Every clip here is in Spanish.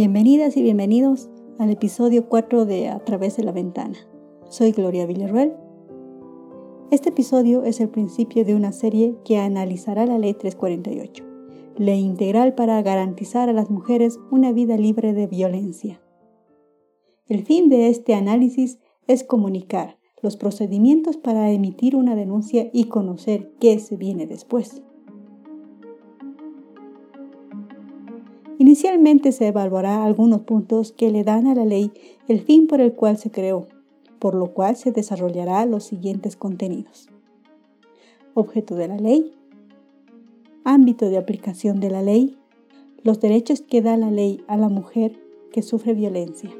Bienvenidas y bienvenidos al episodio 4 de A través de la ventana. Soy Gloria Villarruel. Este episodio es el principio de una serie que analizará la Ley 348, ley integral para garantizar a las mujeres una vida libre de violencia. El fin de este análisis es comunicar los procedimientos para emitir una denuncia y conocer qué se viene después. Inicialmente se evaluará algunos puntos que le dan a la ley el fin por el cual se creó, por lo cual se desarrollará los siguientes contenidos. Objeto de la ley, ámbito de aplicación de la ley, los derechos que da la ley a la mujer que sufre violencia.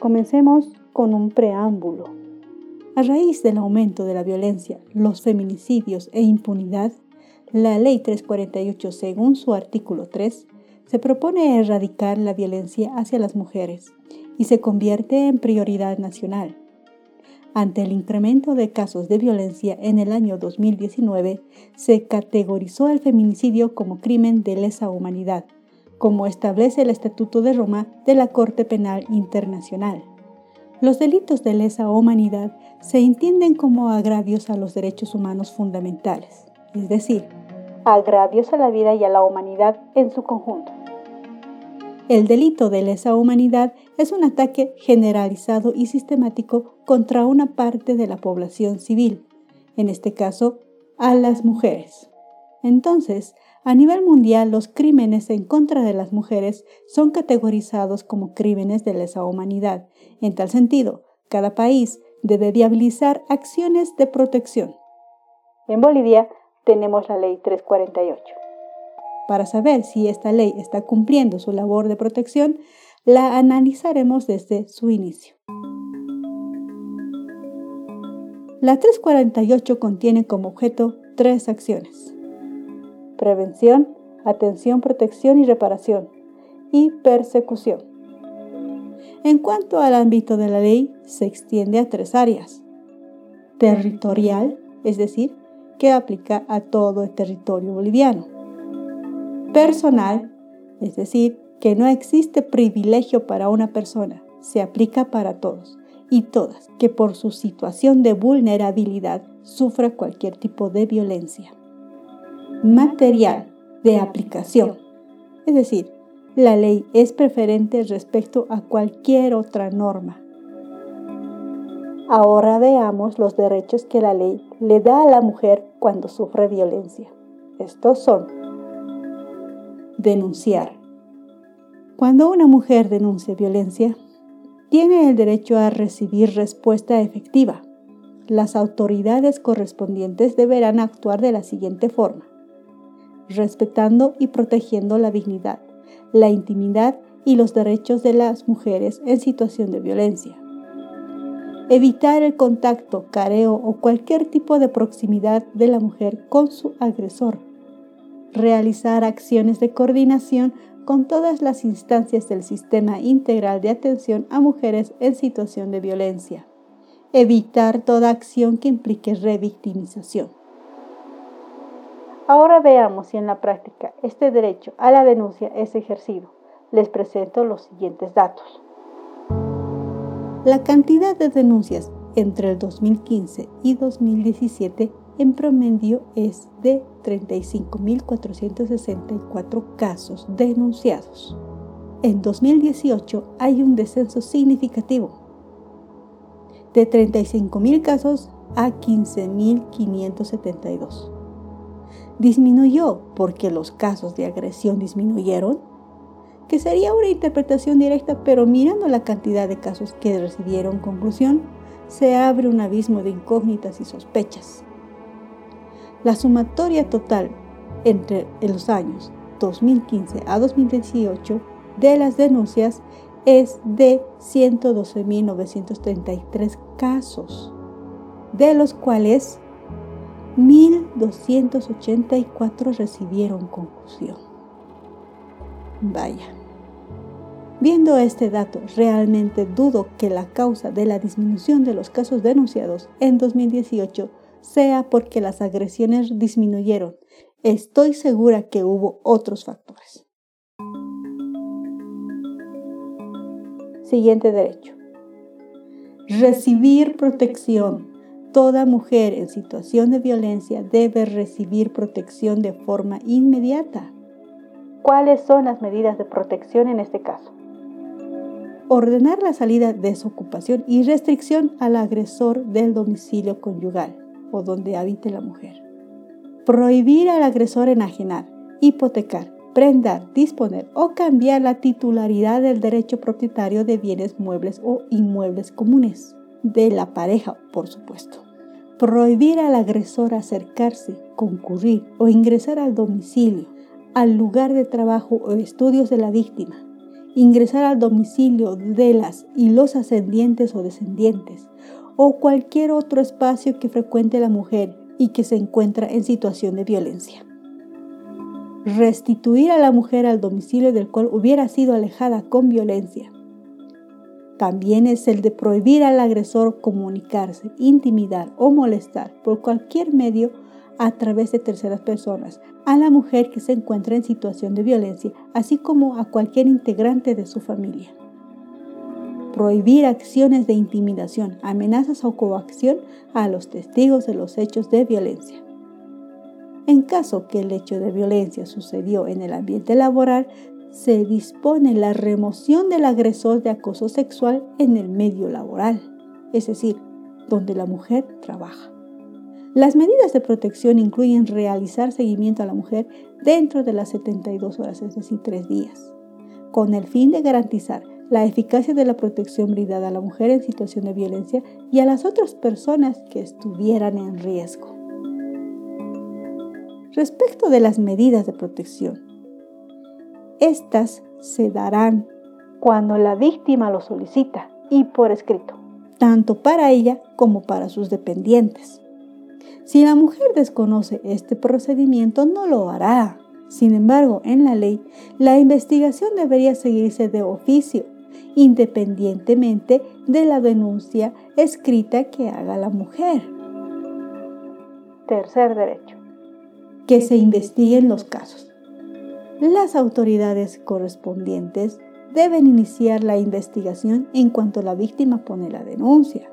Comencemos con un preámbulo. A raíz del aumento de la violencia, los feminicidios e impunidad, la Ley 348, según su artículo 3, se propone erradicar la violencia hacia las mujeres y se convierte en prioridad nacional. Ante el incremento de casos de violencia en el año 2019, se categorizó el feminicidio como crimen de lesa humanidad, como establece el Estatuto de Roma de la Corte Penal Internacional. Los delitos de lesa humanidad se entienden como agravios a los derechos humanos fundamentales, es decir, agravios a la vida y a la humanidad en su conjunto. El delito de lesa humanidad es un ataque generalizado y sistemático contra una parte de la población civil, en este caso, a las mujeres. Entonces, a nivel mundial, los crímenes en contra de las mujeres son categorizados como crímenes de lesa humanidad. En tal sentido, cada país debe viabilizar acciones de protección. En Bolivia tenemos la Ley 348. Para saber si esta ley está cumpliendo su labor de protección, la analizaremos desde su inicio. La 348 contiene como objeto tres acciones. Prevención, atención, protección y reparación. Y persecución. En cuanto al ámbito de la ley, se extiende a tres áreas. Territorial, es decir, que aplica a todo el territorio boliviano personal, es decir, que no existe privilegio para una persona, se aplica para todos y todas que por su situación de vulnerabilidad sufra cualquier tipo de violencia. Material de aplicación, es decir, la ley es preferente respecto a cualquier otra norma. Ahora veamos los derechos que la ley le da a la mujer cuando sufre violencia. Estos son denunciar. Cuando una mujer denuncia violencia, tiene el derecho a recibir respuesta efectiva. Las autoridades correspondientes deberán actuar de la siguiente forma, respetando y protegiendo la dignidad, la intimidad y los derechos de las mujeres en situación de violencia. Evitar el contacto, careo o cualquier tipo de proximidad de la mujer con su agresor realizar acciones de coordinación con todas las instancias del sistema integral de atención a mujeres en situación de violencia. Evitar toda acción que implique revictimización. Ahora veamos si en la práctica este derecho a la denuncia es ejercido. Les presento los siguientes datos. La cantidad de denuncias entre el 2015 y 2017 en promedio es de 35.464 casos denunciados. En 2018 hay un descenso significativo de 35.000 casos a 15.572. Disminuyó porque los casos de agresión disminuyeron, que sería una interpretación directa, pero mirando la cantidad de casos que recibieron conclusión, se abre un abismo de incógnitas y sospechas. La sumatoria total entre los años 2015 a 2018 de las denuncias es de 112.933 casos, de los cuales 1.284 recibieron conclusión. Vaya. Viendo este dato, realmente dudo que la causa de la disminución de los casos denunciados en 2018 sea porque las agresiones disminuyeron. Estoy segura que hubo otros factores. Siguiente derecho. Recibir protección. Toda mujer en situación de violencia debe recibir protección de forma inmediata. ¿Cuáles son las medidas de protección en este caso? Ordenar la salida de su ocupación y restricción al agresor del domicilio conyugal o donde habite la mujer. Prohibir al agresor enajenar, hipotecar, prendar, disponer o cambiar la titularidad del derecho propietario de bienes muebles o inmuebles comunes, de la pareja, por supuesto. Prohibir al agresor acercarse, concurrir o ingresar al domicilio, al lugar de trabajo o estudios de la víctima. Ingresar al domicilio de las y los ascendientes o descendientes o cualquier otro espacio que frecuente la mujer y que se encuentra en situación de violencia restituir a la mujer al domicilio del cual hubiera sido alejada con violencia. También es el de prohibir al agresor comunicarse, intimidar o molestar por cualquier medio a través de terceras personas a la mujer que se encuentra en situación de violencia, así como a cualquier integrante de su familia. Prohibir acciones de intimidación, amenazas o coacción a los testigos de los hechos de violencia. En caso que el hecho de violencia sucedió en el ambiente laboral, se dispone la remoción del agresor de acoso sexual en el medio laboral, es decir, donde la mujer trabaja. Las medidas de protección incluyen realizar seguimiento a la mujer dentro de las 72 horas, es decir, tres días, con el fin de garantizar la eficacia de la protección brindada a la mujer en situación de violencia y a las otras personas que estuvieran en riesgo. Respecto de las medidas de protección, estas se darán cuando la víctima lo solicita y por escrito, tanto para ella como para sus dependientes. Si la mujer desconoce este procedimiento, no lo hará. Sin embargo, en la ley, la investigación debería seguirse de oficio, independientemente de la denuncia escrita que haga la mujer. Tercer derecho que se investiguen los casos. Las autoridades correspondientes deben iniciar la investigación en cuanto la víctima pone la denuncia.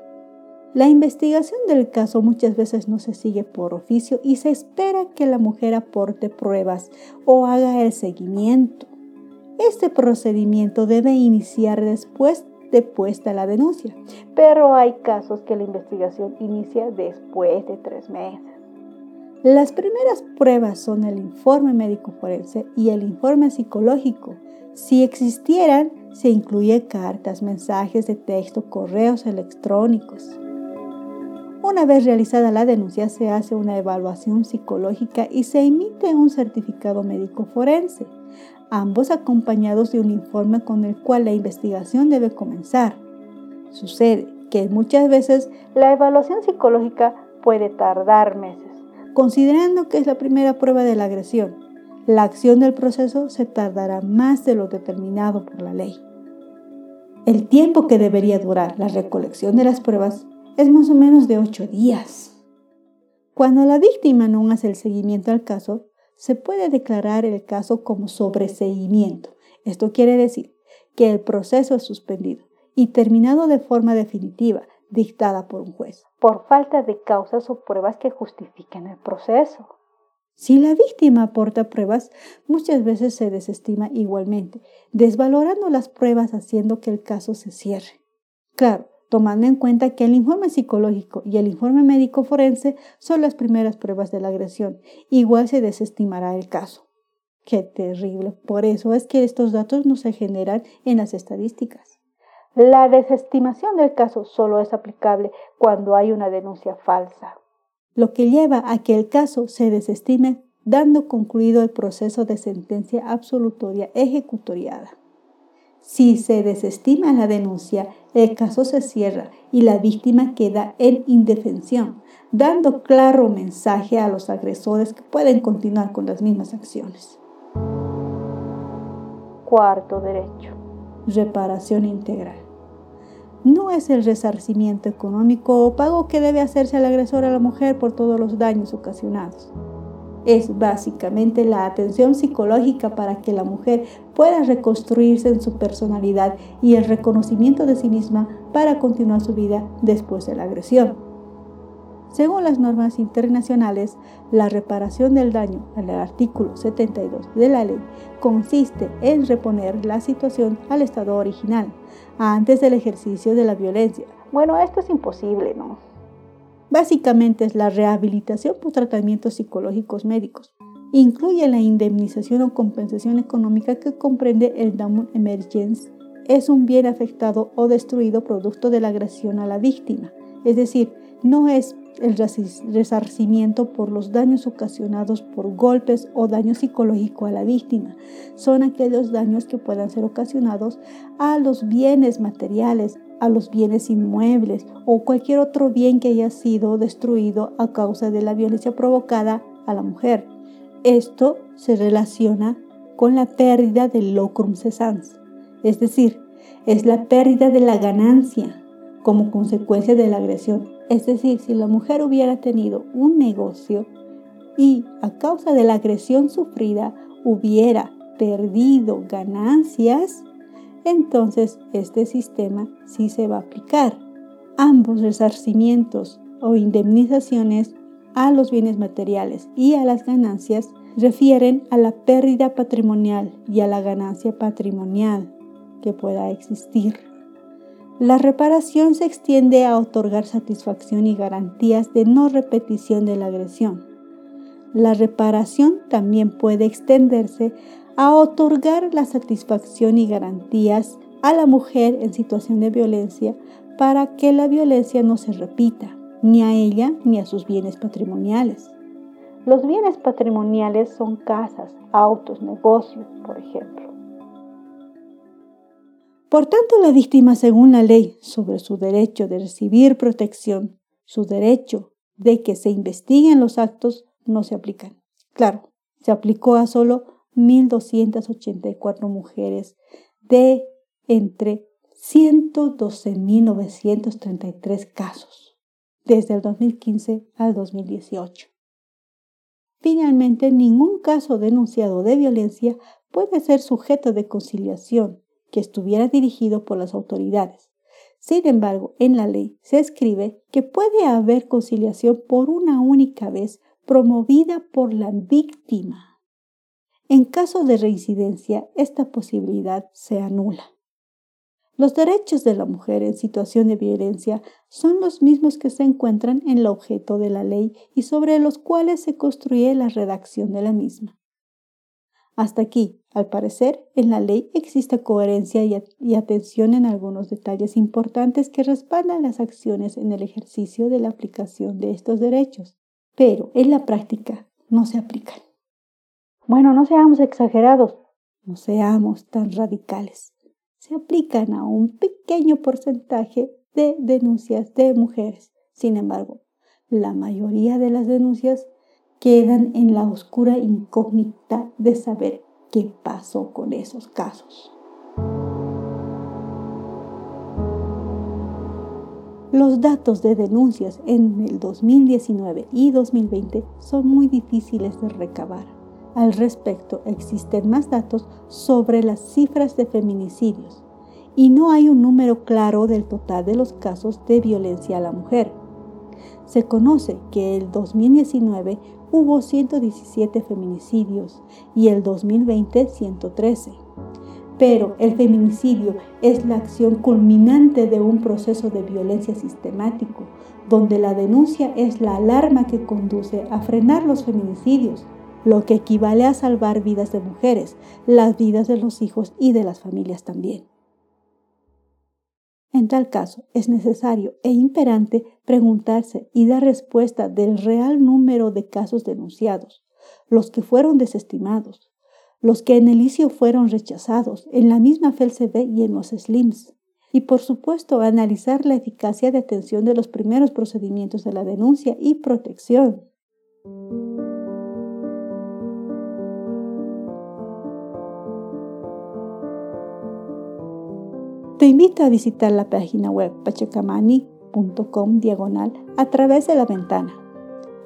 La investigación del caso muchas veces no se sigue por oficio y se espera que la mujer aporte pruebas o haga el seguimiento. Este procedimiento debe iniciar después de puesta la denuncia, pero hay casos que la investigación inicia después de tres meses. Las primeras pruebas son el informe médico forense y el informe psicológico. Si existieran, se incluye cartas, mensajes de texto, correos electrónicos. Una vez realizada la denuncia, se hace una evaluación psicológica y se emite un certificado médico forense, ambos acompañados de un informe con el cual la investigación debe comenzar. Sucede que muchas veces la evaluación psicológica puede tardar meses considerando que es la primera prueba de la agresión. La acción del proceso se tardará más de lo determinado por la ley. El tiempo que debería durar la recolección de las pruebas es más o menos de ocho días. Cuando la víctima no hace el seguimiento al caso, se puede declarar el caso como sobreseguimiento. Esto quiere decir que el proceso es suspendido y terminado de forma definitiva, dictada por un juez, por falta de causas o pruebas que justifiquen el proceso. Si la víctima aporta pruebas, muchas veces se desestima igualmente, desvalorando las pruebas haciendo que el caso se cierre. Claro, tomando en cuenta que el informe psicológico y el informe médico forense son las primeras pruebas de la agresión, igual se desestimará el caso. Qué terrible. Por eso es que estos datos no se generan en las estadísticas. La desestimación del caso solo es aplicable cuando hay una denuncia falsa, lo que lleva a que el caso se desestime dando concluido el proceso de sentencia absolutoria ejecutoriada. Si se desestima la denuncia, el caso se cierra y la víctima queda en indefensión, dando claro mensaje a los agresores que pueden continuar con las mismas acciones. Cuarto derecho. Reparación integral no es el resarcimiento económico o pago que debe hacerse al agresor a la mujer por todos los daños ocasionados. Es básicamente la atención psicológica para que la mujer pueda reconstruirse en su personalidad y el reconocimiento de sí misma para continuar su vida después de la agresión. Según las normas internacionales, la reparación del daño en el artículo 72 de la ley consiste en reponer la situación al estado original antes del ejercicio de la violencia. Bueno, esto es imposible, ¿no? Básicamente es la rehabilitación por tratamientos psicológicos médicos. Incluye la indemnización o compensación económica que comprende el damage emergence. Es un bien afectado o destruido producto de la agresión a la víctima. Es decir, no es el resarcimiento por los daños ocasionados por golpes o daño psicológico a la víctima. Son aquellos daños que puedan ser ocasionados a los bienes materiales, a los bienes inmuebles o cualquier otro bien que haya sido destruido a causa de la violencia provocada a la mujer. Esto se relaciona con la pérdida del locrum cessans, es decir, es la pérdida de la ganancia como consecuencia de la agresión. Es decir, si la mujer hubiera tenido un negocio y a causa de la agresión sufrida hubiera perdido ganancias, entonces este sistema sí se va a aplicar. Ambos resarcimientos o indemnizaciones a los bienes materiales y a las ganancias refieren a la pérdida patrimonial y a la ganancia patrimonial que pueda existir. La reparación se extiende a otorgar satisfacción y garantías de no repetición de la agresión. La reparación también puede extenderse a otorgar la satisfacción y garantías a la mujer en situación de violencia para que la violencia no se repita, ni a ella ni a sus bienes patrimoniales. Los bienes patrimoniales son casas, autos, negocios, por ejemplo. Por tanto, la víctima, según la ley sobre su derecho de recibir protección, su derecho de que se investiguen los actos, no se aplican. Claro, se aplicó a solo 1.284 mujeres de entre 112.933 casos desde el 2015 al 2018. Finalmente, ningún caso denunciado de violencia puede ser sujeto de conciliación que estuviera dirigido por las autoridades. Sin embargo, en la ley se escribe que puede haber conciliación por una única vez promovida por la víctima. En caso de reincidencia, esta posibilidad se anula. Los derechos de la mujer en situación de violencia son los mismos que se encuentran en el objeto de la ley y sobre los cuales se construye la redacción de la misma. Hasta aquí, al parecer, en la ley existe coherencia y, atención en algunos detalles importantes que respaldan las acciones en el ejercicio de la aplicación de estos derechos, pero en la práctica no se aplican. Bueno, no seamos exagerados, no seamos tan radicales. Se aplican a un pequeño porcentaje de denuncias de mujeres. Sin embargo, la mayoría de las denuncias quedan en la oscura incógnita de saber qué pasó con esos casos. Los datos de denuncias en el 2019 y 2020 son muy difíciles de recabar al respecto, existen más datos sobre las cifras de feminicidios y no hay un número claro del total de los casos de violencia a la mujer. Se conoce que el 2019 hubo 117 feminicidios y el 2020 113. Pero el feminicidio es la acción culminante de un proceso de violencia sistemático, donde la denuncia es la alarma que conduce a frenar los feminicidios lo que equivale a salvar vidas de mujeres, las vidas de los hijos y de las familias también. En tal caso, es necesario e imperante preguntarse y dar respuesta del real número de casos denunciados, los que fueron desestimados, los que en el inicio fueron rechazados, en la misma FELCB y en los SLIMS, y por supuesto analizar la eficacia de atención de los primeros procedimientos de la denuncia y protección. Te invito a visitar la página web pachacamani.com diagonal a través de la ventana.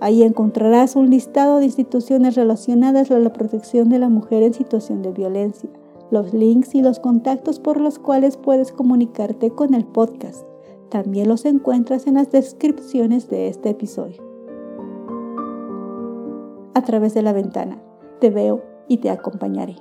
Ahí encontrarás un listado de instituciones relacionadas a la protección de la mujer en situación de violencia, los links y los contactos por los cuales puedes comunicarte con el podcast. También los encuentras en las descripciones de este episodio. A través de la ventana, te veo y te acompañaré.